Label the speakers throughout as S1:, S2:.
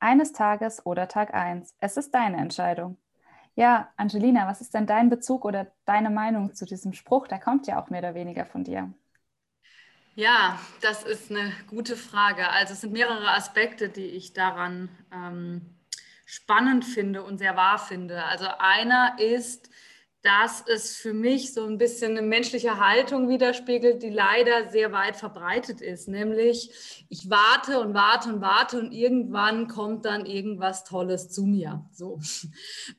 S1: Eines Tages oder Tag 1. Es ist deine Entscheidung. Ja, Angelina, was ist denn dein Bezug oder deine Meinung zu diesem Spruch? Der kommt ja auch mehr oder weniger von dir.
S2: Ja, das ist eine gute Frage. Also es sind mehrere Aspekte, die ich daran ähm, spannend finde und sehr wahr finde. Also einer ist, dass es für mich so ein bisschen eine menschliche Haltung widerspiegelt, die leider sehr weit verbreitet ist. Nämlich, ich warte und warte und warte und irgendwann kommt dann irgendwas Tolles zu mir. So.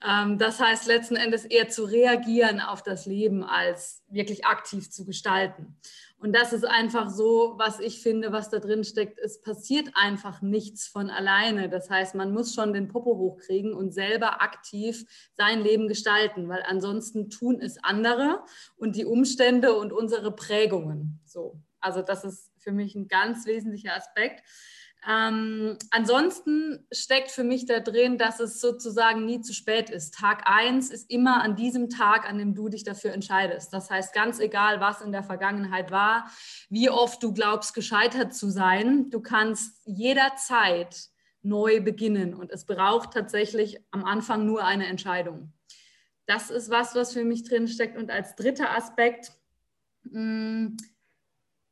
S2: Ähm, das heißt letzten Endes eher zu reagieren auf das Leben, als wirklich aktiv zu gestalten. Und das ist einfach so, was ich finde, was da drin steckt. Es passiert einfach nichts von alleine. Das heißt, man muss schon den Popo hochkriegen und selber aktiv sein Leben gestalten, weil ansonsten tun es andere und die Umstände und unsere Prägungen. So. Also das ist für mich ein ganz wesentlicher Aspekt. Ähm, ansonsten steckt für mich da drin, dass es sozusagen nie zu spät ist. Tag 1 ist immer an diesem Tag, an dem du dich dafür entscheidest. Das heißt, ganz egal, was in der Vergangenheit war, wie oft du glaubst, gescheitert zu sein, du kannst jederzeit neu beginnen. Und es braucht tatsächlich am Anfang nur eine Entscheidung. Das ist was, was für mich drin steckt. Und als dritter Aspekt, mh, mm,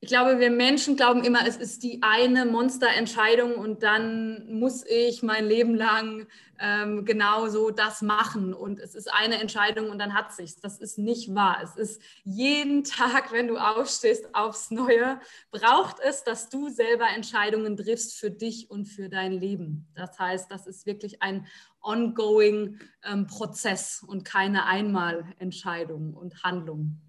S2: ich glaube, wir Menschen glauben immer, es ist die eine Monsterentscheidung und dann muss ich mein Leben lang ähm, genau so das machen und es ist eine Entscheidung und dann hat sich's. Das ist nicht wahr. Es ist jeden Tag, wenn du aufstehst, aufs Neue, braucht es, dass du selber Entscheidungen triffst für dich und für dein Leben. Das heißt, das ist wirklich ein ongoing ähm, Prozess und keine Einmalentscheidung und Handlung.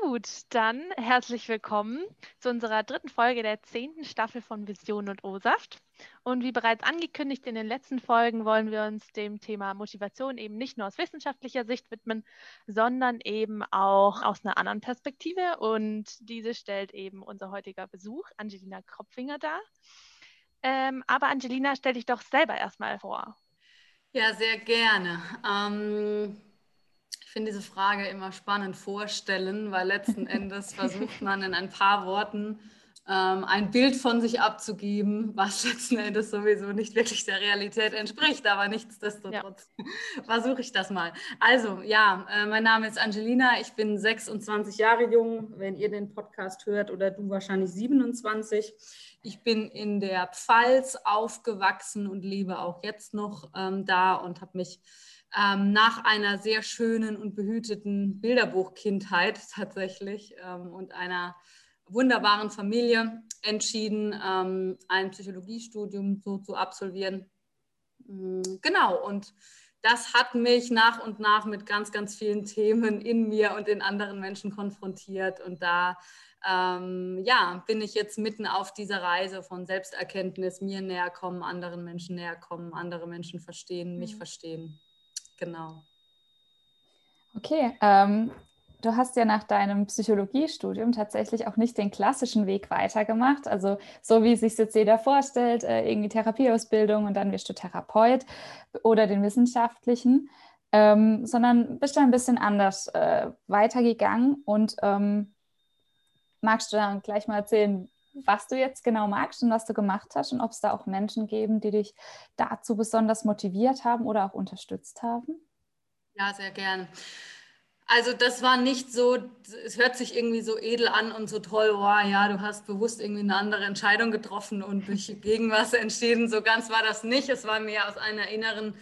S3: Gut, dann herzlich willkommen zu unserer dritten Folge der zehnten Staffel von Vision und O-Saft. Und wie bereits angekündigt in den letzten Folgen wollen wir uns dem Thema Motivation eben nicht nur aus wissenschaftlicher Sicht widmen, sondern eben auch aus einer anderen Perspektive. Und diese stellt eben unser heutiger Besuch, Angelina Kropfinger, dar. Ähm, aber Angelina, stell dich doch selber erstmal vor.
S2: Ja, sehr gerne. Ähm ich finde diese Frage immer spannend vorstellen, weil letzten Endes versucht man in ein paar Worten ähm, ein Bild von sich abzugeben, was letzten Endes sowieso nicht wirklich der Realität entspricht, aber nichtsdestotrotz ja. versuche ich das mal. Also ja, äh, mein Name ist Angelina, ich bin 26 Jahre jung, wenn ihr den Podcast hört oder du wahrscheinlich 27. Ich bin in der Pfalz aufgewachsen und lebe auch jetzt noch ähm, da und habe mich ähm, nach einer sehr schönen und behüteten Bilderbuchkindheit tatsächlich ähm, und einer wunderbaren Familie entschieden, ähm, ein Psychologiestudium so zu absolvieren. Mm, genau, und das hat mich nach und nach mit ganz, ganz vielen Themen in mir und in anderen Menschen konfrontiert. Und da ähm, ja, bin ich jetzt mitten auf dieser Reise von Selbsterkenntnis, mir näher kommen, anderen Menschen näher kommen, andere Menschen verstehen, mich mhm. verstehen. Genau.
S1: Okay, ähm, du hast ja nach deinem Psychologiestudium tatsächlich auch nicht den klassischen Weg weitergemacht. Also so wie sich jetzt jeder vorstellt, äh, irgendwie Therapieausbildung und dann wirst du Therapeut oder den wissenschaftlichen, ähm, sondern bist du ein bisschen anders äh, weitergegangen. Und ähm, magst du dann gleich mal erzählen, was du jetzt genau magst und was du gemacht hast und ob es da auch Menschen geben, die dich dazu besonders motiviert haben oder auch unterstützt haben?
S2: Ja, sehr gern. Also das war nicht so, es hört sich irgendwie so edel an und so toll, wow, ja, du hast bewusst irgendwie eine andere Entscheidung getroffen und dich gegen was entschieden. So ganz war das nicht. Es war mehr aus einer inneren,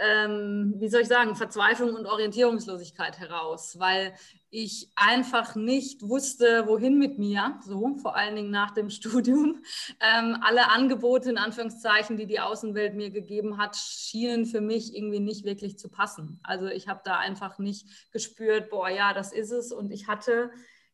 S2: ähm, wie soll ich sagen, Verzweiflung und Orientierungslosigkeit heraus, weil ich einfach nicht wusste, wohin mit mir, so vor allen Dingen nach dem Studium. Ähm, alle Angebote in Anführungszeichen, die die Außenwelt mir gegeben hat, schienen für mich irgendwie nicht wirklich zu passen. Also ich habe da einfach nicht gespürt, boah, ja, das ist es. Und ich hatte,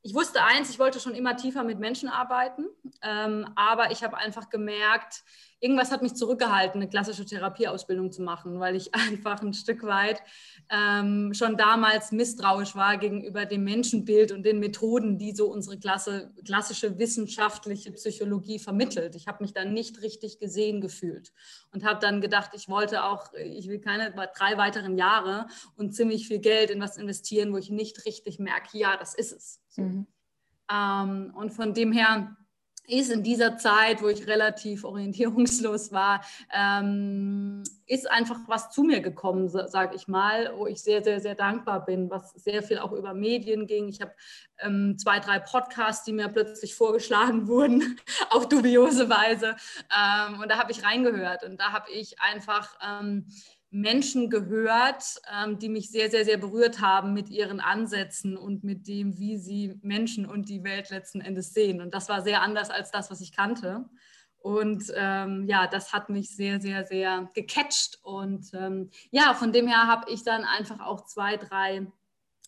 S2: ich wusste eins, ich wollte schon immer tiefer mit Menschen arbeiten, ähm, aber ich habe einfach gemerkt, irgendwas hat mich zurückgehalten, eine klassische Therapieausbildung zu machen, weil ich einfach ein Stück weit ähm, schon damals misstrauisch war gegenüber dem Menschenbild und den Methoden, die so unsere Klasse, klassische wissenschaftliche Psychologie vermittelt. Ich habe mich dann nicht richtig gesehen gefühlt und habe dann gedacht, ich wollte auch, ich will keine drei weiteren Jahre und ziemlich viel Geld in was investieren, wo ich nicht richtig merke, ja, das ist es. So. Mhm. Ähm, und von dem her ist in dieser Zeit, wo ich relativ orientierungslos war, ähm, ist einfach was zu mir gekommen, sage ich mal, wo ich sehr, sehr, sehr dankbar bin, was sehr viel auch über Medien ging. Ich habe ähm, zwei, drei Podcasts, die mir plötzlich vorgeschlagen wurden, auf dubiose Weise. Ähm, und da habe ich reingehört und da habe ich einfach ähm, Menschen gehört, ähm, die mich sehr, sehr, sehr berührt haben mit ihren Ansätzen und mit dem, wie sie Menschen und die Welt letzten Endes sehen. Und das war sehr anders als das, was ich kannte. Und ähm, ja, das hat mich sehr, sehr, sehr gecatcht. Und ähm, ja, von dem her habe ich dann einfach auch zwei, drei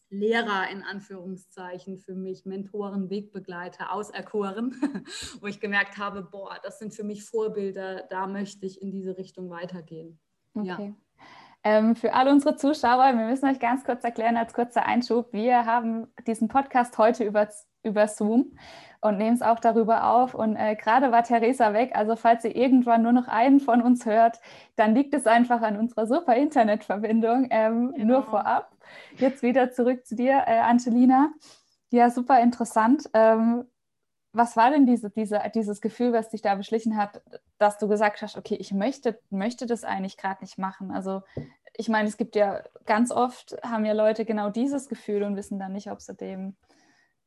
S2: Lehrer in Anführungszeichen für mich, Mentoren, Wegbegleiter auserkoren, wo ich gemerkt habe, boah, das sind für mich Vorbilder, da möchte ich in diese Richtung weitergehen.
S1: Okay. Ja. Ähm, für alle unsere Zuschauer, wir müssen euch ganz kurz erklären als kurzer Einschub, wir haben diesen Podcast heute über, über Zoom und nehmen es auch darüber auf. Und äh, gerade war Theresa weg, also falls ihr irgendwann nur noch einen von uns hört, dann liegt es einfach an unserer super Internetverbindung. Ähm, genau. Nur vorab. Jetzt wieder zurück zu dir, äh, Angelina. Ja, super interessant. Ähm, was war denn diese, diese, dieses Gefühl, was dich da beschlichen hat, dass du gesagt hast, okay, ich möchte, möchte das eigentlich gerade nicht machen? Also ich meine, es gibt ja ganz oft, haben ja Leute genau dieses Gefühl und wissen dann nicht, ob sie dem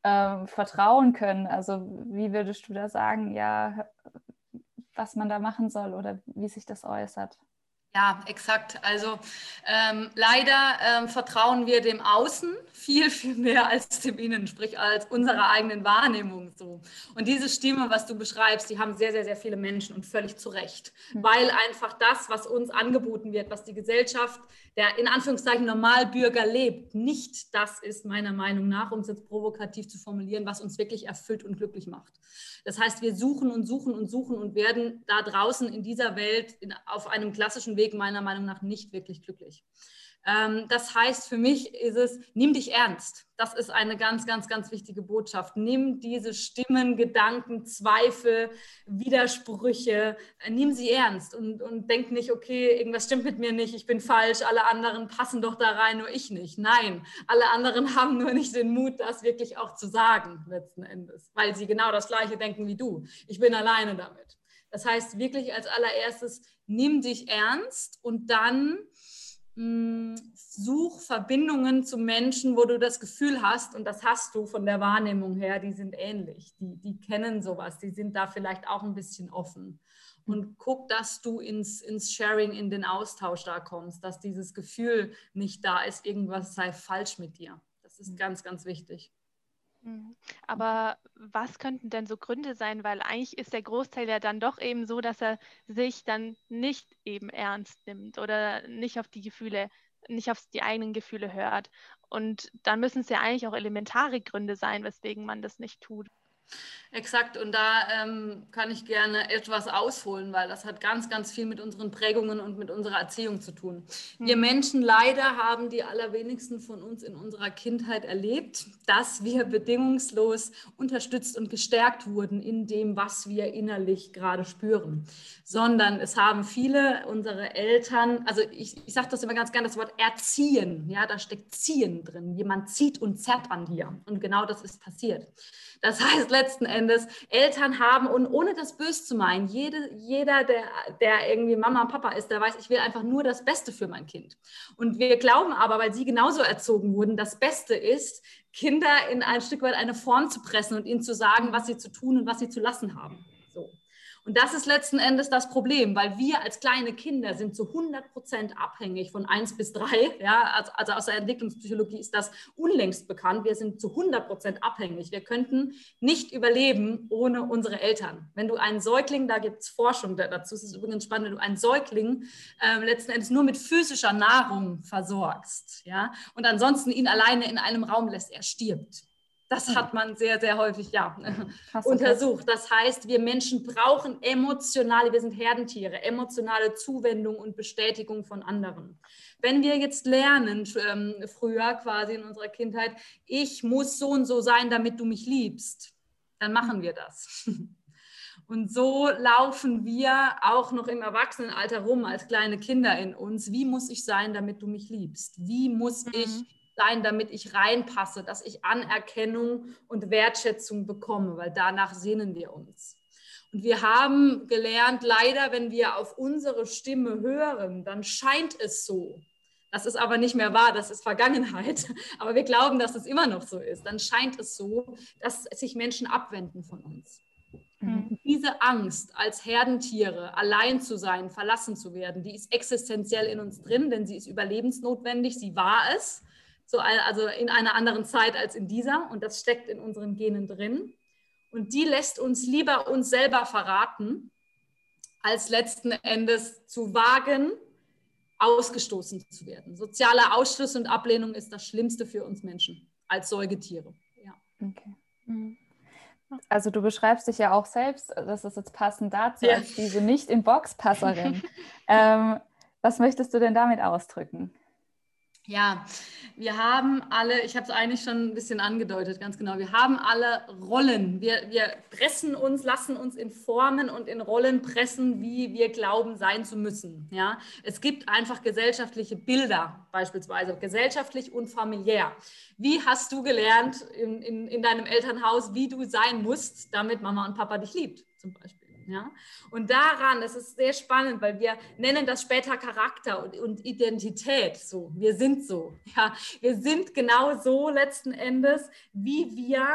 S1: ähm, vertrauen können. Also wie würdest du da sagen, ja, was man da machen soll oder wie sich das äußert?
S2: Ja, exakt. Also ähm, leider ähm, vertrauen wir dem Außen viel, viel mehr als dem Innen, sprich als unserer eigenen Wahrnehmung so. Und diese Stimme, was du beschreibst, die haben sehr, sehr, sehr viele Menschen und völlig zu Recht, mhm. weil einfach das, was uns angeboten wird, was die Gesellschaft, der in Anführungszeichen Normalbürger lebt, nicht das ist meiner Meinung nach, um es jetzt provokativ zu formulieren, was uns wirklich erfüllt und glücklich macht. Das heißt, wir suchen und suchen und suchen und werden da draußen in dieser Welt in, auf einem klassischen Weg meiner Meinung nach nicht wirklich glücklich. Ähm, das heißt, für mich ist es, nimm dich ernst. Das ist eine ganz, ganz, ganz wichtige Botschaft. Nimm diese Stimmen, Gedanken, Zweifel, Widersprüche, äh, nimm sie ernst und, und denk nicht, okay, irgendwas stimmt mit mir nicht, ich bin falsch, alle anderen passen doch da rein, nur ich nicht. Nein, alle anderen haben nur nicht den Mut, das wirklich auch zu sagen, letzten Endes, weil sie genau das Gleiche denken wie du. Ich bin alleine damit. Das heißt, wirklich als allererstes, nimm dich ernst und dann hm, such Verbindungen zu Menschen, wo du das Gefühl hast, und das hast du von der Wahrnehmung her, die sind ähnlich, die, die kennen sowas, die sind da vielleicht auch ein bisschen offen. Und guck, dass du ins, ins Sharing, in den Austausch da kommst, dass dieses Gefühl nicht da ist, irgendwas sei falsch mit dir. Das ist ganz, ganz wichtig.
S3: Mhm. Aber was könnten denn so Gründe sein? Weil eigentlich ist der Großteil ja dann doch eben so, dass er sich dann nicht eben ernst nimmt oder nicht auf die Gefühle, nicht auf die eigenen Gefühle hört. Und dann müssen es ja eigentlich auch elementare Gründe sein, weswegen man das nicht tut.
S2: Exakt, und da ähm, kann ich gerne etwas ausholen, weil das hat ganz, ganz viel mit unseren Prägungen und mit unserer Erziehung zu tun. Mhm. Wir Menschen leider haben die allerwenigsten von uns in unserer Kindheit erlebt, dass wir bedingungslos unterstützt und gestärkt wurden in dem, was wir innerlich gerade spüren, sondern es haben viele unserer Eltern, also ich, ich sage das immer ganz gerne, das Wort erziehen, ja, da steckt ziehen drin. Jemand zieht und zerrt an dir und genau das ist passiert. Das heißt letzten Endes, Eltern haben, und ohne das böse zu meinen, jede, jeder, der, der irgendwie Mama und Papa ist, der weiß, ich will einfach nur das Beste für mein Kind. Und wir glauben aber, weil sie genauso erzogen wurden, das Beste ist, Kinder in ein Stück weit eine Form zu pressen und ihnen zu sagen, was sie zu tun und was sie zu lassen haben. Und das ist letzten Endes das Problem, weil wir als kleine Kinder sind zu 100 Prozent abhängig von 1 bis 3. Ja, also, aus der Entwicklungspsychologie ist das unlängst bekannt. Wir sind zu 100 Prozent abhängig. Wir könnten nicht überleben ohne unsere Eltern. Wenn du einen Säugling, da gibt es Forschung dazu, es ist übrigens spannend, wenn du einen Säugling äh, letzten Endes nur mit physischer Nahrung versorgst ja, und ansonsten ihn alleine in einem Raum lässt, er stirbt. Das hm. hat man sehr, sehr häufig ja, untersucht. Das heißt, wir Menschen brauchen emotionale, wir sind Herdentiere, emotionale Zuwendung und Bestätigung von anderen. Wenn wir jetzt lernen, ähm, früher quasi in unserer Kindheit, ich muss so und so sein, damit du mich liebst, dann machen wir das. Und so laufen wir auch noch im Erwachsenenalter rum als kleine Kinder in uns. Wie muss ich sein, damit du mich liebst? Wie muss mhm. ich sein, damit ich reinpasse, dass ich Anerkennung und Wertschätzung bekomme, weil danach sehnen wir uns. Und wir haben gelernt, leider, wenn wir auf unsere Stimme hören, dann scheint es so. Das ist aber nicht mehr wahr, das ist Vergangenheit. Aber wir glauben, dass es immer noch so ist. Dann scheint es so, dass sich Menschen abwenden von uns. Mhm. Diese Angst, als Herdentiere allein zu sein, verlassen zu werden, die ist existenziell in uns drin, denn sie ist überlebensnotwendig. Sie war es, so, also in einer anderen Zeit als in dieser. Und das steckt in unseren Genen drin. Und die lässt uns lieber uns selber verraten, als letzten Endes zu wagen, ausgestoßen zu werden. Sozialer Ausschluss und Ablehnung ist das Schlimmste für uns Menschen als Säugetiere. Ja. Okay.
S1: Mhm. Also du beschreibst dich ja auch selbst, das ist jetzt passend dazu, ja. als diese nicht in Box Passerin. ähm, was möchtest du denn damit ausdrücken?
S2: Ja, wir haben alle, ich habe es eigentlich schon ein bisschen angedeutet, ganz genau, wir haben alle Rollen. Wir, wir pressen uns, lassen uns in Formen und in Rollen pressen, wie wir glauben sein zu müssen. Ja? Es gibt einfach gesellschaftliche Bilder, beispielsweise gesellschaftlich und familiär. Wie hast du gelernt in, in, in deinem Elternhaus, wie du sein musst, damit Mama und Papa dich liebt, zum Beispiel? Ja? Und daran, es ist sehr spannend, weil wir nennen das später Charakter und, und, Identität so. Wir sind so. Ja? Wir sind genau so letzten Endes, wie wir,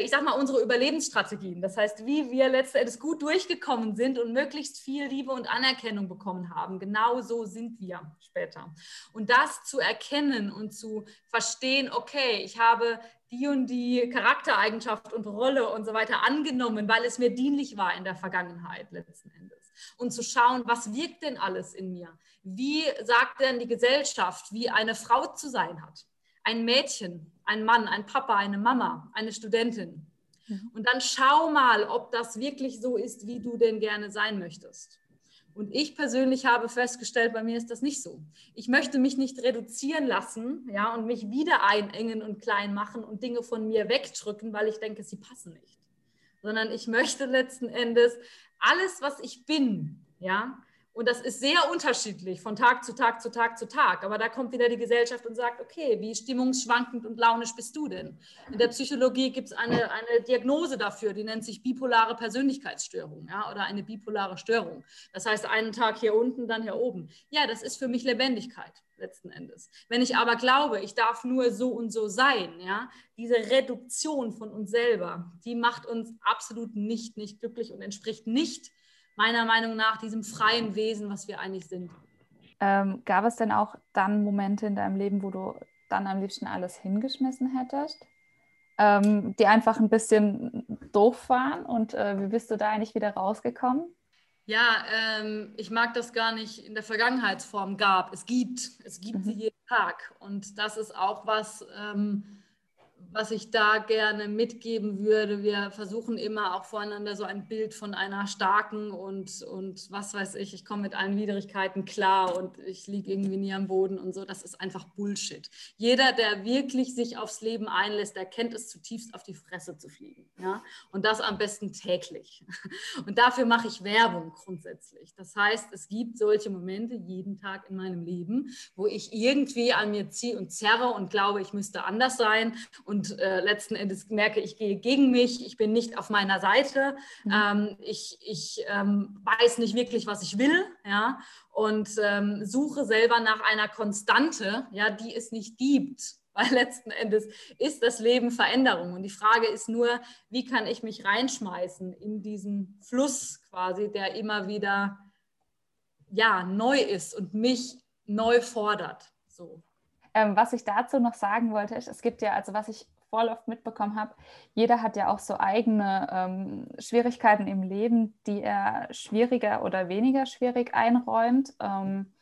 S2: ich sag mal, unsere Überlebensstrategien. Das heißt, wie wir letzten Endes gut durchgekommen sind und möglichst viel Liebe und Anerkennung bekommen haben. Genau so sind wir später. Und das zu erkennen und zu verstehen, okay, ich habe die und die Charaktereigenschaft und Rolle und so weiter angenommen, weil es mir dienlich war in der Vergangenheit letzten Endes. Und zu schauen, was wirkt denn alles in mir? Wie sagt denn die Gesellschaft, wie eine Frau zu sein hat? Ein Mädchen, ein Mann, ein Papa, eine Mama, eine Studentin. Mhm. Und dann schau mal, ob das wirklich so ist, wie du denn gerne sein möchtest. Und ich persönlich habe festgestellt, bei mir ist das nicht so. Ich möchte mich nicht reduzieren lassen, ja, und mich wieder einengen und klein machen und Dinge von mir wegdrücken, weil ich denke, sie passen nicht. Sondern ich möchte letzten Endes alles, was ich bin, ja, und das ist sehr unterschiedlich von Tag zu Tag zu Tag zu Tag. Aber da kommt wieder die Gesellschaft und sagt, okay, wie stimmungsschwankend und launisch bist du denn? In der Psychologie gibt es eine, eine Diagnose dafür, die nennt sich bipolare Persönlichkeitsstörung ja, oder eine bipolare Störung. Das heißt, einen Tag hier unten, dann hier oben. Ja, das ist für mich Lebendigkeit letzten Endes. Wenn ich aber glaube, ich darf nur so und so sein, ja, diese Reduktion von uns selber, die macht uns absolut nicht, nicht glücklich und entspricht nicht meiner Meinung nach diesem freien Wesen, was wir eigentlich sind.
S1: Ähm, gab es denn auch dann Momente in deinem Leben, wo du dann am liebsten alles hingeschmissen hättest? Ähm, die einfach ein bisschen doof waren und äh, wie bist du da eigentlich wieder rausgekommen?
S2: Ja, ähm, ich mag das gar nicht in der Vergangenheitsform gab. Es gibt, es gibt mhm. sie jeden Tag und das ist auch was, ähm, was ich da gerne mitgeben würde, wir versuchen immer auch voreinander so ein Bild von einer starken und, und was weiß ich, ich komme mit allen Widrigkeiten klar und ich liege irgendwie nie am Boden und so. Das ist einfach Bullshit. Jeder, der wirklich sich aufs Leben einlässt, der kennt es zutiefst auf die Fresse zu fliegen. Ja? Und das am besten täglich. Und dafür mache ich Werbung grundsätzlich. Das heißt, es gibt solche Momente jeden Tag in meinem Leben, wo ich irgendwie an mir ziehe und zerre und glaube, ich müsste anders sein und und äh, letzten Endes merke, ich gehe gegen mich, ich bin nicht auf meiner Seite, mhm. ähm, ich, ich ähm, weiß nicht wirklich, was ich will, ja, und ähm, suche selber nach einer Konstante, ja, die es nicht gibt. Weil letzten Endes ist das Leben Veränderung. Und die Frage ist nur, wie kann ich mich reinschmeißen in diesen Fluss quasi, der immer wieder ja, neu ist und mich neu fordert. So.
S1: Ähm, was ich dazu noch sagen wollte, ist, es gibt ja, also was ich voll oft mitbekommen habe, jeder hat ja auch so eigene ähm, Schwierigkeiten im Leben, die er schwieriger oder weniger schwierig einräumt. Ähm,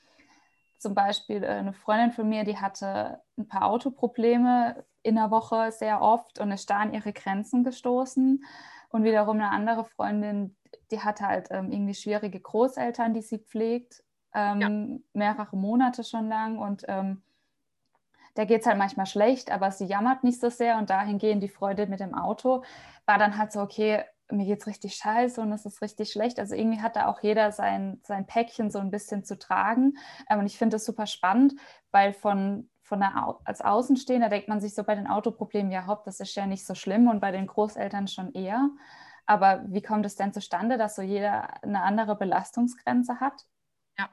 S1: zum Beispiel äh, eine Freundin von mir, die hatte ein paar Autoprobleme in der Woche sehr oft und ist da an ihre Grenzen gestoßen. Und wiederum eine andere Freundin, die hat halt ähm, irgendwie schwierige Großeltern, die sie pflegt, ähm, ja. mehrere Monate schon lang und ähm, der geht es halt manchmal schlecht, aber sie jammert nicht so sehr und dahingehend die Freude mit dem Auto war dann halt so, okay, mir geht es richtig scheiße und es ist richtig schlecht. Also irgendwie hat da auch jeder sein, sein Päckchen so ein bisschen zu tragen. Ähm, und ich finde das super spannend, weil von, von der, als Außenstehender denkt man sich so bei den Autoproblemen, ja hopp, das ist ja nicht so schlimm und bei den Großeltern schon eher. Aber wie kommt es denn zustande, dass so jeder eine andere Belastungsgrenze hat?
S2: Ja.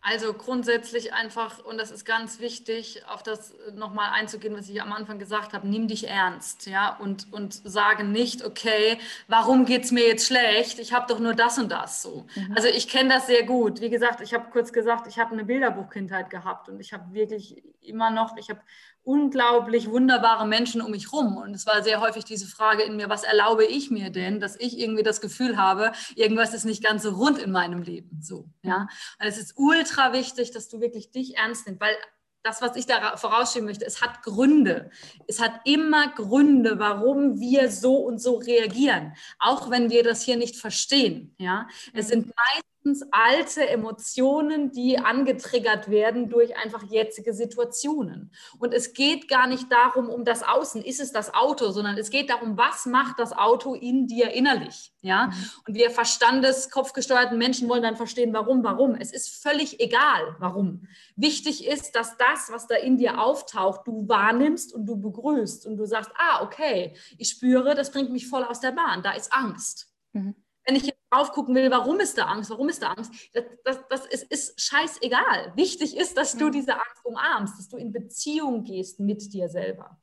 S2: Also grundsätzlich einfach, und das ist ganz wichtig, auf das nochmal einzugehen, was ich am Anfang gesagt habe, nimm dich ernst, ja, und, und sage nicht, okay, warum geht es mir jetzt schlecht? Ich habe doch nur das und das so. Mhm. Also ich kenne das sehr gut. Wie gesagt, ich habe kurz gesagt, ich habe eine Bilderbuchkindheit gehabt und ich habe wirklich immer noch, ich habe unglaublich wunderbare Menschen um mich rum. Und es war sehr häufig diese Frage in mir, was erlaube ich mir denn, dass ich irgendwie das Gefühl habe, irgendwas ist nicht ganz so rund in meinem Leben. So, ja. Und es ist ultra wichtig, dass du wirklich dich ernst nimmst, weil das, was ich da vorausschieben möchte, es hat Gründe. Es hat immer Gründe, warum wir so und so reagieren, auch wenn wir das hier nicht verstehen. Ja, es mhm. sind meist meistens alte Emotionen, die angetriggert werden durch einfach jetzige Situationen. Und es geht gar nicht darum, um das Außen, ist es das Auto, sondern es geht darum, was macht das Auto in dir innerlich. Ja? Mhm. Und wir Verstandes, kopfgesteuerten Menschen wollen dann verstehen, warum, warum. Es ist völlig egal, warum. Wichtig ist, dass das, was da in dir auftaucht, du wahrnimmst und du begrüßt und du sagst, ah, okay, ich spüre, das bringt mich voll aus der Bahn, da ist Angst. Mhm wenn ich jetzt drauf gucken will, warum ist da Angst, warum ist da Angst, das, das, das ist, ist scheißegal. Wichtig ist, dass du diese Angst umarmst, dass du in Beziehung gehst mit dir selber.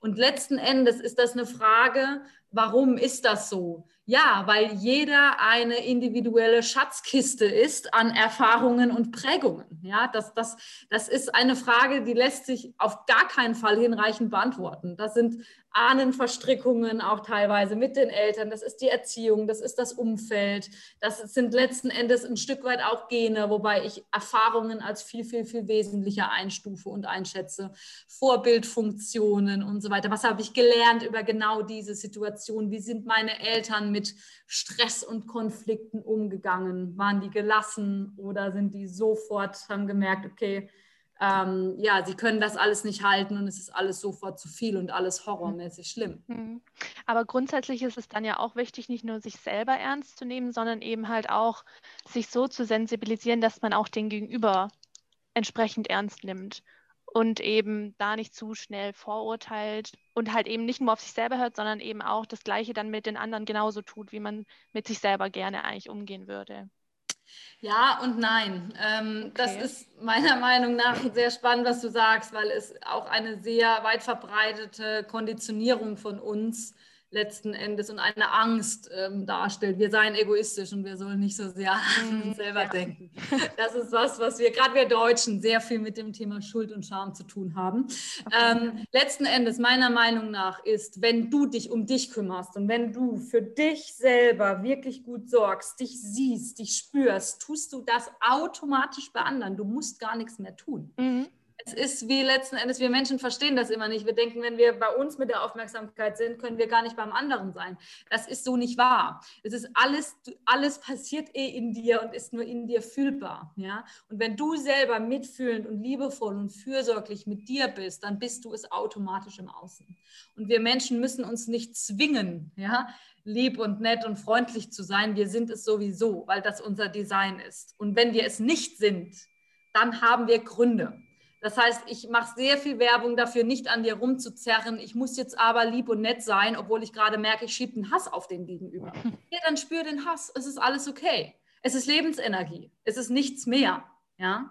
S2: Und letzten Endes ist das eine Frage, warum ist das so? Ja, weil jeder eine individuelle Schatzkiste ist an Erfahrungen und Prägungen. Ja, das, das, das ist eine Frage, die lässt sich auf gar keinen Fall hinreichend beantworten. Das sind Ahnenverstrickungen auch teilweise mit den Eltern. Das ist die Erziehung, das ist das Umfeld. Das sind letzten Endes ein Stück weit auch Gene, wobei ich Erfahrungen als viel, viel, viel wesentlicher einstufe und einschätze. Vorbildfunktionen und so weiter. Was habe ich gelernt über genau diese Situation? Wie sind meine Eltern mit Stress und Konflikten umgegangen? Waren die gelassen oder sind die sofort, haben gemerkt, okay, ähm, ja, sie können das alles nicht halten und es ist alles sofort zu viel und alles horrormäßig schlimm.
S3: Mhm. Aber grundsätzlich ist es dann ja auch wichtig, nicht nur sich selber ernst zu nehmen, sondern eben halt auch sich so zu sensibilisieren, dass man auch den Gegenüber entsprechend ernst nimmt und eben da nicht zu schnell vorurteilt und halt eben nicht nur auf sich selber hört, sondern eben auch das Gleiche dann mit den anderen genauso tut, wie man mit sich selber gerne eigentlich umgehen würde.
S2: Ja und nein. Ähm, okay. Das ist meiner Meinung nach sehr spannend, was du sagst, weil es auch eine sehr weit verbreitete Konditionierung von uns letzten Endes und eine Angst ähm, darstellt. Wir seien egoistisch und wir sollen nicht so sehr an uns selber ja. denken. Das ist was, was wir, gerade wir Deutschen, sehr viel mit dem Thema Schuld und Scham zu tun haben. Okay. Ähm, letzten Endes, meiner Meinung nach, ist, wenn du dich um dich kümmerst und wenn du für dich selber wirklich gut sorgst, dich siehst, dich spürst, tust du das automatisch bei anderen. Du musst gar nichts mehr tun. Mhm es ist wie letzten Endes, wir Menschen verstehen das immer nicht. Wir denken, wenn wir bei uns mit der Aufmerksamkeit sind, können wir gar nicht beim anderen sein. Das ist so nicht wahr. Es ist alles, alles passiert eh in dir und ist nur in dir fühlbar. Ja? Und wenn du selber mitfühlend und liebevoll und fürsorglich mit dir bist, dann bist du es automatisch im Außen. Und wir Menschen müssen uns nicht zwingen, ja? lieb und nett und freundlich zu sein. Wir sind es sowieso, weil das unser Design ist. Und wenn wir es nicht sind, dann haben wir Gründe. Das heißt, ich mache sehr viel Werbung dafür, nicht an dir rumzuzerren. Ich muss jetzt aber lieb und nett sein, obwohl ich gerade merke, ich schiebe einen Hass auf den Gegenüber. Ja, dann spür den Hass. Es ist alles okay. Es ist Lebensenergie. Es ist nichts mehr. Ja.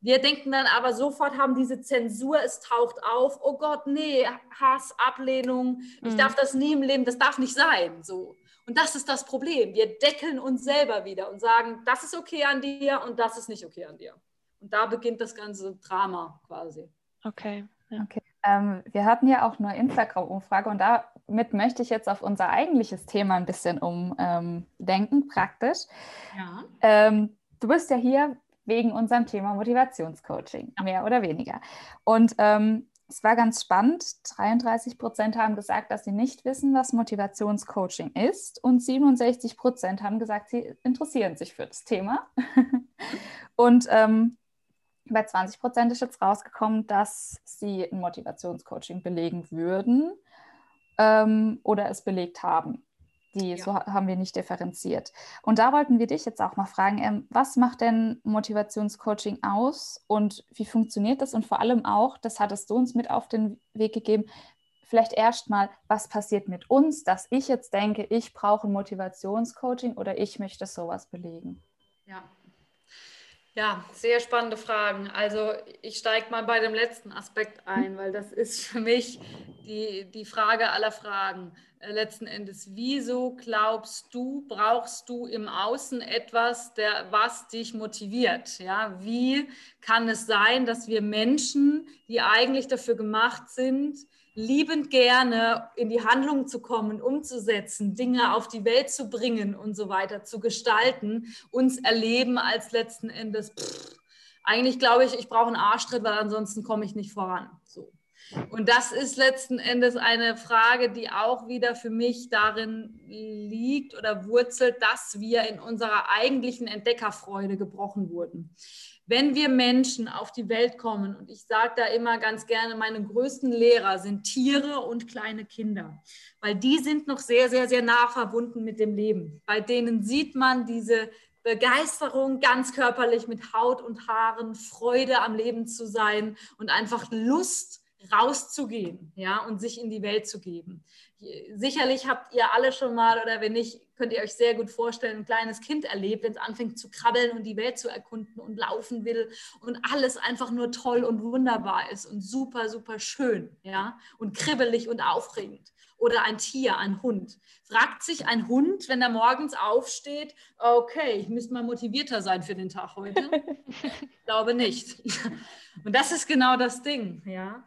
S2: Wir denken dann aber sofort, haben diese Zensur, es taucht auf, oh Gott, nee, Hass, Ablehnung, ich mhm. darf das nie im Leben, das darf nicht sein. So. Und das ist das Problem. Wir deckeln uns selber wieder und sagen, das ist okay an dir und das ist nicht okay an dir. Und da beginnt das ganze Drama quasi.
S3: Okay.
S1: Ja. okay. Ähm, wir hatten ja auch eine Instagram-Umfrage und damit möchte ich jetzt auf unser eigentliches Thema ein bisschen umdenken, ähm, praktisch. Ja. Ähm, du bist ja hier wegen unserem Thema Motivationscoaching, ja. mehr oder weniger. Und ähm, es war ganz spannend. 33 Prozent haben gesagt, dass sie nicht wissen, was Motivationscoaching ist. Und 67 Prozent haben gesagt, sie interessieren sich für das Thema. und ähm, bei 20 Prozent ist jetzt rausgekommen, dass sie ein Motivationscoaching belegen würden ähm, oder es belegt haben. Die ja. so haben wir nicht differenziert. Und da wollten wir dich jetzt auch mal fragen, ähm, was macht denn Motivationscoaching aus und wie funktioniert das? Und vor allem auch, das hattest du uns mit auf den Weg gegeben, vielleicht erstmal, was passiert mit uns, dass ich jetzt denke, ich brauche ein Motivationscoaching oder ich möchte sowas belegen?
S2: Ja. Ja, sehr spannende Fragen. Also ich steige mal bei dem letzten Aspekt ein, weil das ist für mich die, die Frage aller Fragen. Äh, letzten Endes, wieso glaubst du, brauchst du im Außen etwas, der, was dich motiviert? Ja, wie kann es sein, dass wir Menschen, die eigentlich dafür gemacht sind, liebend gerne in die Handlung zu kommen, umzusetzen, Dinge auf die Welt zu bringen und so weiter, zu gestalten, uns erleben als letzten Endes, pff, eigentlich glaube ich, ich brauche einen Arschtritt, weil ansonsten komme ich nicht voran. So. Und das ist letzten Endes eine Frage, die auch wieder für mich darin liegt oder wurzelt, dass wir in unserer eigentlichen Entdeckerfreude gebrochen wurden. Wenn wir Menschen auf die Welt kommen, und ich sage da immer ganz gerne, meine größten Lehrer sind Tiere und kleine Kinder, weil die sind noch sehr, sehr, sehr nah verbunden mit dem Leben. Bei denen sieht man diese Begeisterung ganz körperlich mit Haut und Haaren, Freude am Leben zu sein und einfach Lust rauszugehen, ja, und sich in die Welt zu geben. Sicherlich habt ihr alle schon mal, oder wenn nicht, könnt ihr euch sehr gut vorstellen, ein kleines Kind erlebt, wenn es anfängt zu krabbeln und die Welt zu erkunden und laufen will und alles einfach nur toll und wunderbar ist und super, super schön, ja, und kribbelig und aufregend. Oder ein Tier, ein Hund. Fragt sich ein Hund, wenn er morgens aufsteht, okay, ich müsste mal motivierter sein für den Tag heute? ich glaube nicht. Und das ist genau das Ding, ja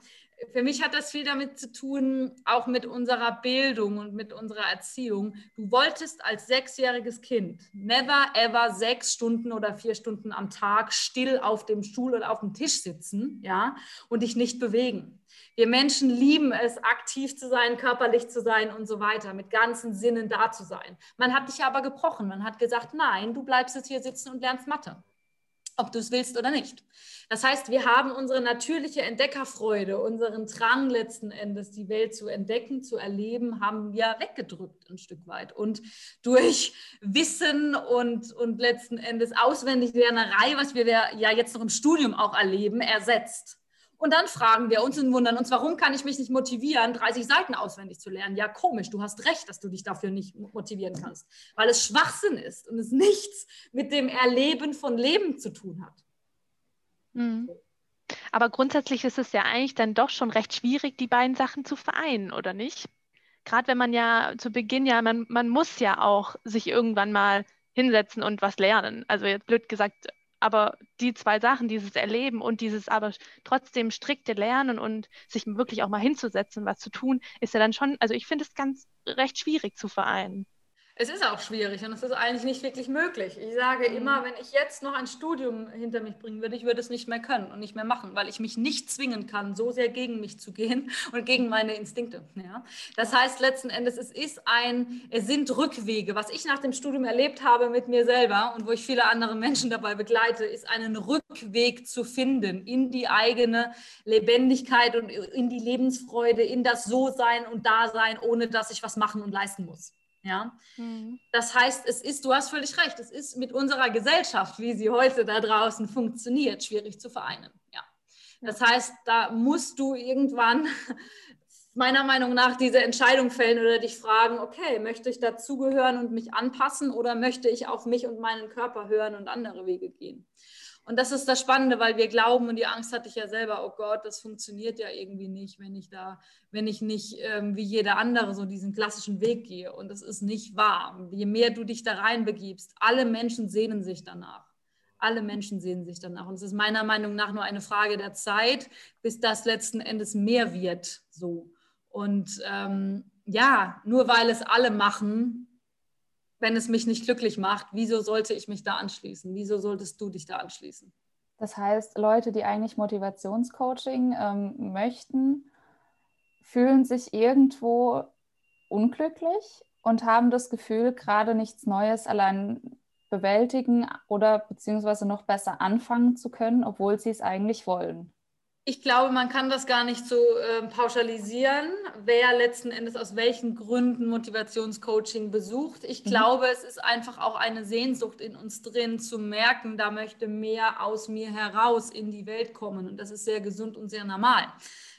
S2: für mich hat das viel damit zu tun, auch mit unserer Bildung und mit unserer Erziehung. Du wolltest als sechsjähriges Kind never ever sechs Stunden oder vier Stunden am Tag still auf dem Stuhl oder auf dem Tisch sitzen, ja, und dich nicht bewegen. Wir Menschen lieben es, aktiv zu sein, körperlich zu sein und so weiter, mit ganzen Sinnen da zu sein. Man hat dich aber gebrochen. Man hat gesagt, nein, du bleibst jetzt hier sitzen und lernst Mathe ob du es willst oder nicht. Das heißt, wir haben unsere natürliche Entdeckerfreude, unseren Drang letzten Endes, die Welt zu entdecken, zu erleben, haben wir weggedrückt ein Stück weit und durch Wissen und, und letzten Endes Auswendiglernerei, was wir ja jetzt noch im Studium auch erleben, ersetzt. Und dann fragen wir uns und wundern uns, warum kann ich mich nicht motivieren, 30 Seiten auswendig zu lernen? Ja, komisch, du hast recht, dass du dich dafür nicht motivieren kannst, weil es Schwachsinn ist und es nichts mit dem Erleben von Leben zu tun hat.
S3: Mhm. Aber grundsätzlich ist es ja eigentlich dann doch schon recht schwierig, die beiden Sachen zu vereinen, oder nicht? Gerade wenn man ja zu Beginn ja, man, man muss ja auch sich irgendwann mal hinsetzen und was lernen. Also jetzt blöd gesagt, aber die zwei Sachen, dieses Erleben und dieses aber trotzdem strikte Lernen und sich wirklich auch mal hinzusetzen, was zu tun, ist ja dann schon, also ich finde es ganz recht schwierig zu vereinen.
S2: Es ist auch schwierig und es ist eigentlich nicht wirklich möglich. Ich sage mhm. immer, wenn ich jetzt noch ein Studium hinter mich bringen würde, ich würde es nicht mehr können und nicht mehr machen, weil ich mich nicht zwingen kann, so sehr gegen mich zu gehen und gegen meine Instinkte. Ja? Das heißt letzten Endes, es ist ein, es sind Rückwege. Was ich nach dem Studium erlebt habe mit mir selber und wo ich viele andere Menschen dabei begleite, ist einen Rückweg zu finden in die eigene Lebendigkeit und in die Lebensfreude, in das So-Sein und Dasein, ohne dass ich was machen und leisten muss. Ja, mhm. das heißt, es ist, du hast völlig recht, es ist mit unserer Gesellschaft, wie sie heute da draußen funktioniert, schwierig zu vereinen. Ja, das heißt, da musst du irgendwann meiner Meinung nach diese Entscheidung fällen oder dich fragen, okay, möchte ich dazugehören und mich anpassen oder möchte ich auf mich und meinen Körper hören und andere Wege gehen? Und das ist das Spannende, weil wir glauben, und die Angst hatte ich ja selber, oh Gott, das funktioniert ja irgendwie nicht, wenn ich da, wenn ich nicht ähm, wie jeder andere so diesen klassischen Weg gehe. Und das ist nicht wahr. Je mehr du dich da reinbegibst, alle Menschen sehnen sich danach. Alle Menschen sehnen sich danach. Und es ist meiner Meinung nach nur eine Frage der Zeit, bis das letzten Endes mehr wird. So. Und ähm, ja, nur weil es alle machen, wenn es mich nicht glücklich macht, wieso sollte ich mich da anschließen? Wieso solltest du dich da anschließen?
S1: Das heißt, Leute, die eigentlich Motivationscoaching ähm, möchten, fühlen sich irgendwo unglücklich und haben das Gefühl, gerade nichts Neues allein bewältigen oder beziehungsweise noch besser anfangen zu können, obwohl sie es eigentlich wollen.
S2: Ich glaube, man kann das gar nicht so äh, pauschalisieren, wer letzten Endes aus welchen Gründen Motivationscoaching besucht. Ich mhm. glaube, es ist einfach auch eine Sehnsucht in uns drin, zu merken, da möchte mehr aus mir heraus in die Welt kommen. Und das ist sehr gesund und sehr normal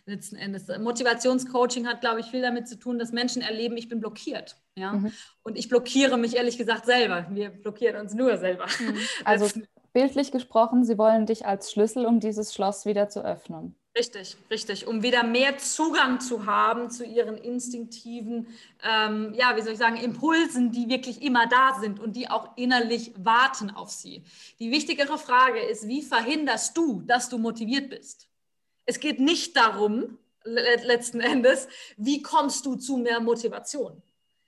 S2: letzten Endes. Motivationscoaching hat, glaube ich, viel damit zu tun, dass Menschen erleben, ich bin blockiert. Ja? Mhm. Und ich blockiere mich ehrlich gesagt selber. Wir blockieren uns nur selber. Mhm.
S1: Also bildlich gesprochen, sie wollen dich als Schlüssel, um dieses Schloss wieder zu öffnen.
S2: Richtig, richtig, um wieder mehr Zugang zu haben zu ihren instinktiven, ähm, ja, wie soll ich sagen, Impulsen, die wirklich immer da sind und die auch innerlich warten auf sie. Die wichtigere Frage ist, wie verhinderst du, dass du motiviert bist? Es geht nicht darum, letzten Endes, wie kommst du zu mehr Motivation?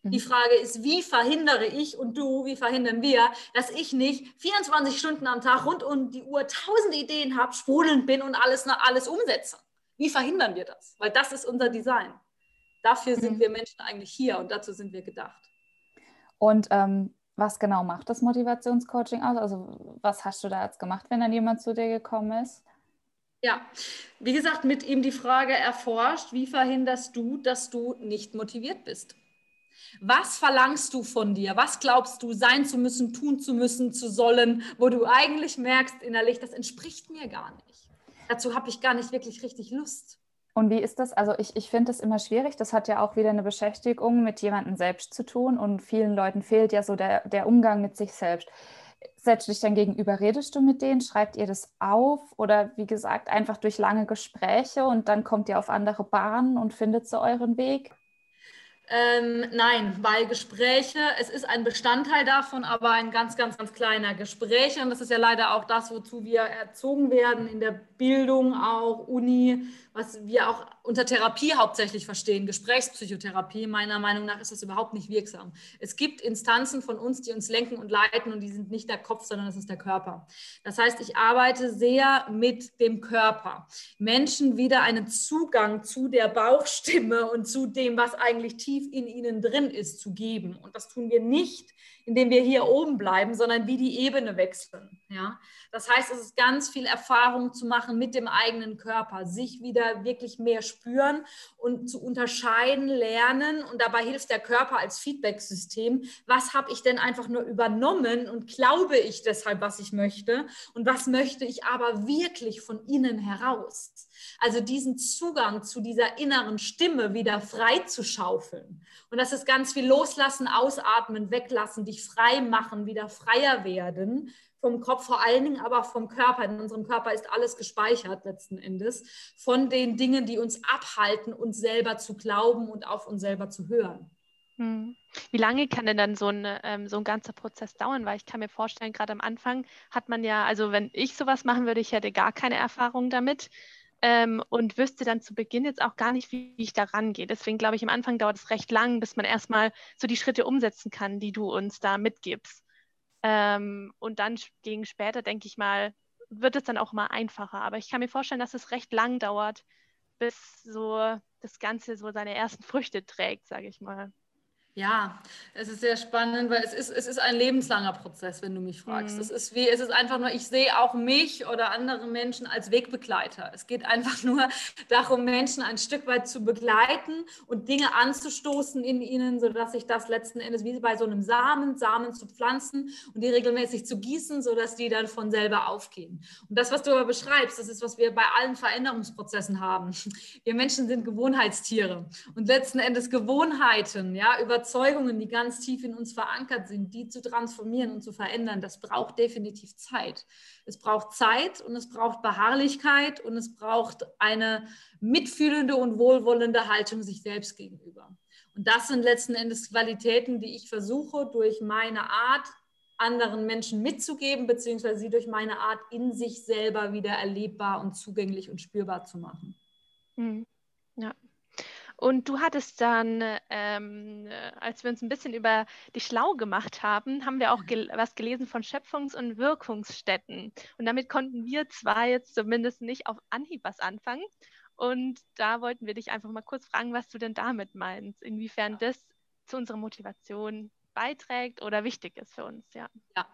S2: Die mhm. Frage ist, wie verhindere ich und du, wie verhindern wir, dass ich nicht 24 Stunden am Tag rund um die Uhr tausend Ideen habe, sprudelnd bin und alles nach alles umsetze? Wie verhindern wir das? Weil das ist unser Design. Dafür sind mhm. wir Menschen eigentlich hier und dazu sind wir gedacht.
S1: Und ähm, was genau macht das Motivationscoaching aus? Also was hast du da jetzt gemacht, wenn dann jemand zu dir gekommen ist?
S2: Ja, wie gesagt, mit ihm die Frage erforscht, wie verhinderst du, dass du nicht motiviert bist? Was verlangst du von dir? Was glaubst du sein zu müssen, tun zu müssen, zu sollen, wo du eigentlich merkst innerlich, das entspricht mir gar nicht. Dazu habe ich gar nicht wirklich richtig Lust.
S1: Und wie ist das? Also ich, ich finde das immer schwierig. Das hat ja auch wieder eine Beschäftigung mit jemandem selbst zu tun. Und vielen Leuten fehlt ja so der, der Umgang mit sich selbst. Setzt dich dann gegenüber, redest du mit denen, schreibt ihr das auf oder wie gesagt, einfach durch lange Gespräche und dann kommt ihr auf andere Bahnen und findet so euren Weg?
S2: Ähm, nein, weil Gespräche, es ist ein Bestandteil davon, aber ein ganz, ganz, ganz kleiner Gespräche. Und das ist ja leider auch das, wozu wir erzogen werden in der Bildung, auch Uni, was wir auch unter Therapie hauptsächlich verstehen, Gesprächspsychotherapie. Meiner Meinung nach ist das überhaupt nicht wirksam. Es gibt Instanzen von uns, die uns lenken und leiten und die sind nicht der Kopf, sondern das ist der Körper. Das heißt, ich arbeite sehr mit dem Körper. Menschen wieder einen Zugang zu der Bauchstimme und zu dem, was eigentlich tief in ihnen drin ist, zu geben. Und das tun wir nicht, indem wir hier oben bleiben, sondern wie die Ebene wechseln. Ja? Das heißt, es ist ganz viel Erfahrung zu machen mit dem eigenen Körper, sich wieder wirklich mehr spüren und zu unterscheiden lernen. Und dabei hilft der Körper als Feedback-System. Was habe ich denn einfach nur übernommen und glaube ich deshalb, was ich möchte? Und was möchte ich aber wirklich von innen heraus? Also diesen Zugang zu dieser inneren Stimme wieder frei zu schaufeln. Und das ist ganz viel loslassen, ausatmen, weglassen, dich frei machen, wieder freier werden vom Kopf vor allen Dingen, aber vom Körper. In unserem Körper ist alles gespeichert letzten Endes von den Dingen, die uns abhalten, uns selber zu glauben und auf uns selber zu hören.
S3: Hm. Wie lange kann denn dann so ein, ähm, so ein ganzer Prozess dauern? Weil ich kann mir vorstellen, gerade am Anfang hat man ja, also wenn ich sowas machen würde, ich hätte gar keine Erfahrung damit ähm, und wüsste dann zu Beginn jetzt auch gar nicht, wie, ich da rangehe. Deswegen glaube ich, am Anfang dauert es recht lang, bis man erstmal so die Schritte umsetzen kann, die du uns da mitgibst. Ähm, und dann gegen später, denke ich mal, wird es dann auch mal einfacher. Aber ich kann mir vorstellen, dass es recht lang dauert, bis so das Ganze so seine ersten Früchte trägt, sage ich mal.
S2: Ja, es ist sehr spannend, weil es ist, es ist ein lebenslanger Prozess, wenn du mich fragst. Mhm. Es ist wie, es ist einfach nur, ich sehe auch mich oder andere Menschen als Wegbegleiter. Es geht einfach nur darum, Menschen ein Stück weit zu begleiten und Dinge anzustoßen in ihnen, sodass sich das letzten Endes wie bei so einem Samen, Samen zu pflanzen und die regelmäßig zu gießen, sodass die dann von selber aufgehen. Und das, was du aber beschreibst, das ist, was wir bei allen Veränderungsprozessen haben. Wir Menschen sind Gewohnheitstiere und letzten Endes Gewohnheiten, ja, über Überzeugungen, die ganz tief in uns verankert sind, die zu transformieren und zu verändern, das braucht definitiv Zeit. Es braucht Zeit und es braucht Beharrlichkeit und es braucht eine mitfühlende und wohlwollende Haltung sich selbst gegenüber. Und das sind letzten Endes Qualitäten, die ich versuche durch meine Art anderen Menschen mitzugeben, beziehungsweise sie durch meine Art in sich selber wieder erlebbar und zugänglich und spürbar zu machen.
S3: Hm. Und du hattest dann, ähm, als wir uns ein bisschen über dich schlau gemacht haben, haben wir auch gel was gelesen von Schöpfungs- und Wirkungsstätten. Und damit konnten wir zwar jetzt zumindest nicht auf Anhieb was anfangen. Und da wollten wir dich einfach mal kurz fragen, was du denn damit meinst, inwiefern das zu unserer Motivation beiträgt oder wichtig ist für uns. Ja.
S2: ja.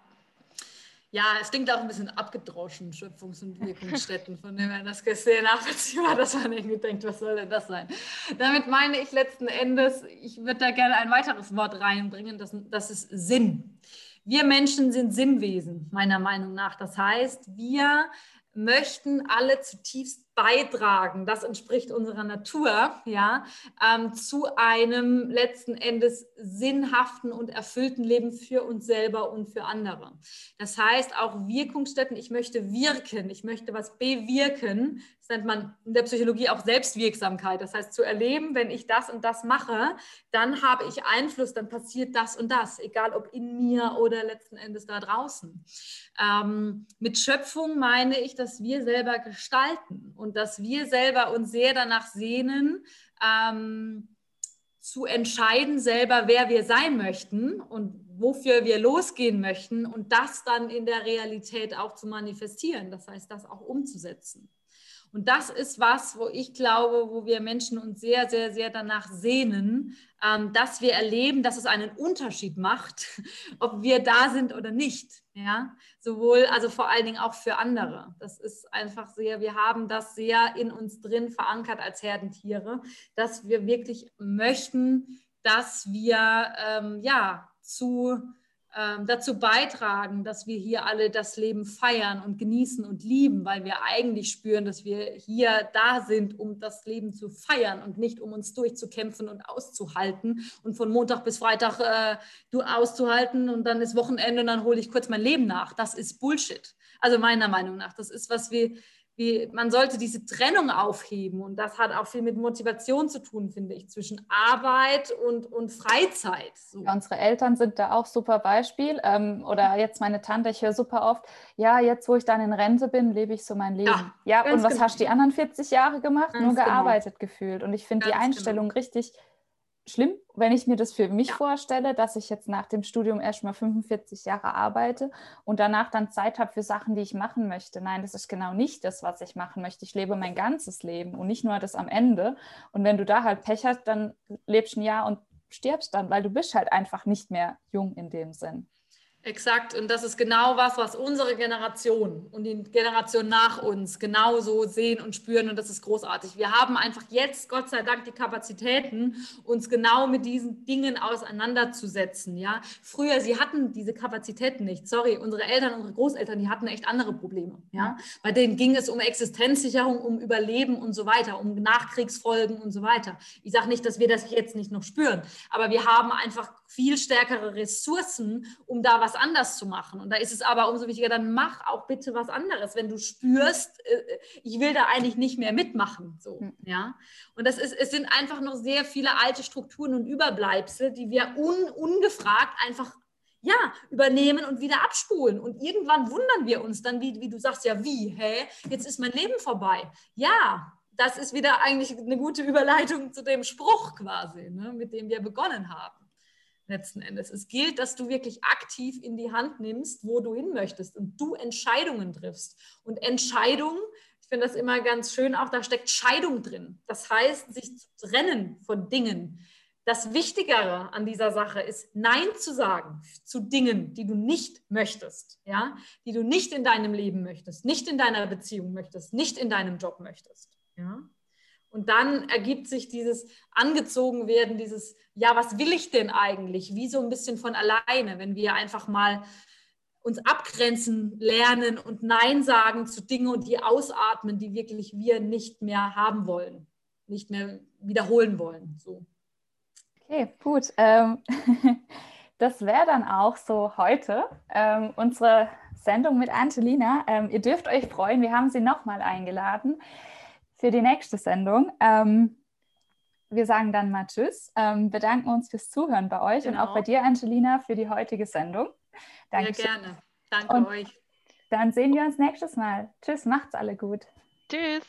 S2: Ja, es klingt auch ein bisschen abgedroschen, Schöpfungs- und Wirkungsstätten, von dem her das sehr nachvollziehbar, dass man irgendwie denkt, was soll denn das sein? Damit meine ich letzten Endes, ich würde da gerne ein weiteres Wort reinbringen, das, das ist Sinn. Wir Menschen sind Sinnwesen, meiner Meinung nach. Das heißt, wir möchten alle zutiefst beitragen, das entspricht unserer Natur, ja, ähm, zu einem letzten Endes sinnhaften und erfüllten Leben für uns selber und für andere. Das heißt auch Wirkungsstätten, ich möchte wirken, ich möchte was bewirken, das nennt man in der Psychologie auch Selbstwirksamkeit. Das heißt zu erleben, wenn ich das und das mache, dann habe ich Einfluss, dann passiert das und das, egal ob in mir oder letzten Endes da draußen. Ähm, mit Schöpfung meine ich, dass wir selber gestalten und und dass wir selber uns sehr danach sehnen, ähm, zu entscheiden selber, wer wir sein möchten und wofür wir losgehen möchten und das dann in der Realität auch zu manifestieren, das heißt, das auch umzusetzen. Und das ist was, wo ich glaube, wo wir Menschen uns sehr, sehr, sehr danach sehnen, ähm, dass wir erleben, dass es einen Unterschied macht, ob wir da sind oder nicht. Ja, sowohl, also vor allen Dingen auch für andere. Das ist einfach sehr, wir haben das sehr in uns drin verankert als Herdentiere, dass wir wirklich möchten, dass wir ähm, ja zu dazu beitragen, dass wir hier alle das Leben feiern und genießen und lieben, weil wir eigentlich spüren, dass wir hier da sind, um das Leben zu feiern und nicht um uns durchzukämpfen und auszuhalten und von Montag bis Freitag äh, auszuhalten und dann ist Wochenende und dann hole ich kurz mein Leben nach. Das ist Bullshit. Also meiner Meinung nach, das ist was wir wie, man sollte diese Trennung aufheben. Und das hat auch viel mit Motivation zu tun, finde ich, zwischen Arbeit und, und Freizeit.
S1: So. Ja, unsere Eltern sind da auch super Beispiel. Ähm, oder jetzt meine Tante, ich höre super oft, ja, jetzt wo ich dann in Rente bin, lebe ich so mein Leben. Ja, ja und was genau. hast du die anderen 40 Jahre gemacht? Ganz Nur genau. gearbeitet genau. gefühlt. Und ich finde die Einstellung genau. richtig schlimm, wenn ich mir das für mich ja. vorstelle, dass ich jetzt nach dem Studium erst mal 45 Jahre arbeite und danach dann Zeit habe für Sachen, die ich machen möchte. Nein, das ist genau nicht das, was ich machen möchte. Ich lebe mein ganzes Leben und nicht nur das am Ende. Und wenn du da halt Pech hast, dann lebst du ein Jahr und stirbst dann, weil du bist halt einfach nicht mehr jung in dem Sinn.
S2: Exakt. Und das ist genau was, was unsere Generation und die Generation nach uns genauso sehen und spüren. Und das ist großartig. Wir haben einfach jetzt, Gott sei Dank, die Kapazitäten, uns genau mit diesen Dingen auseinanderzusetzen. Ja? Früher, sie hatten diese Kapazitäten nicht. Sorry, unsere Eltern, unsere Großeltern, die hatten echt andere Probleme. Ja? Bei denen ging es um Existenzsicherung, um Überleben und so weiter, um Nachkriegsfolgen und so weiter. Ich sage nicht, dass wir das jetzt nicht noch spüren, aber wir haben einfach viel stärkere Ressourcen, um da was anders zu machen. Und da ist es aber umso wichtiger, dann mach auch bitte was anderes, wenn du spürst, äh, ich will da eigentlich nicht mehr mitmachen. So, hm. ja. Und das ist, es sind einfach noch sehr viele alte Strukturen und Überbleibsel, die wir un, ungefragt einfach ja, übernehmen und wieder abspulen. Und irgendwann wundern wir uns dann, wie, wie du sagst, ja, wie, hä? Jetzt ist mein Leben vorbei. Ja, das ist wieder eigentlich eine gute Überleitung zu dem Spruch quasi, ne, mit dem wir begonnen haben letzten Endes. Es gilt, dass du wirklich aktiv in die Hand nimmst, wo du hin möchtest und du Entscheidungen triffst. Und Entscheidungen, ich finde das immer ganz schön, auch da steckt Scheidung drin. Das heißt, sich zu trennen von Dingen. Das Wichtigere an dieser Sache ist, Nein zu sagen zu Dingen, die du nicht möchtest, ja, die du nicht in deinem Leben möchtest, nicht in deiner Beziehung möchtest, nicht in deinem Job möchtest, ja. Und dann ergibt sich dieses angezogen werden, dieses, ja, was will ich denn eigentlich? Wie so ein bisschen von alleine, wenn wir einfach mal uns abgrenzen lernen und Nein sagen zu Dingen und die ausatmen, die wirklich wir nicht mehr haben wollen, nicht mehr wiederholen wollen. So.
S1: Okay, gut. Ähm, das wäre dann auch so heute ähm, unsere Sendung mit Angelina. Ähm, ihr dürft euch freuen, wir haben sie nochmal eingeladen für die nächste Sendung. Ähm, wir sagen dann mal Tschüss, ähm, bedanken uns fürs Zuhören bei euch genau. und auch bei dir, Angelina, für die heutige Sendung.
S2: Danke. Sehr gerne. Danke und euch.
S1: Dann sehen wir uns nächstes Mal. Tschüss, macht's alle gut.
S3: Tschüss.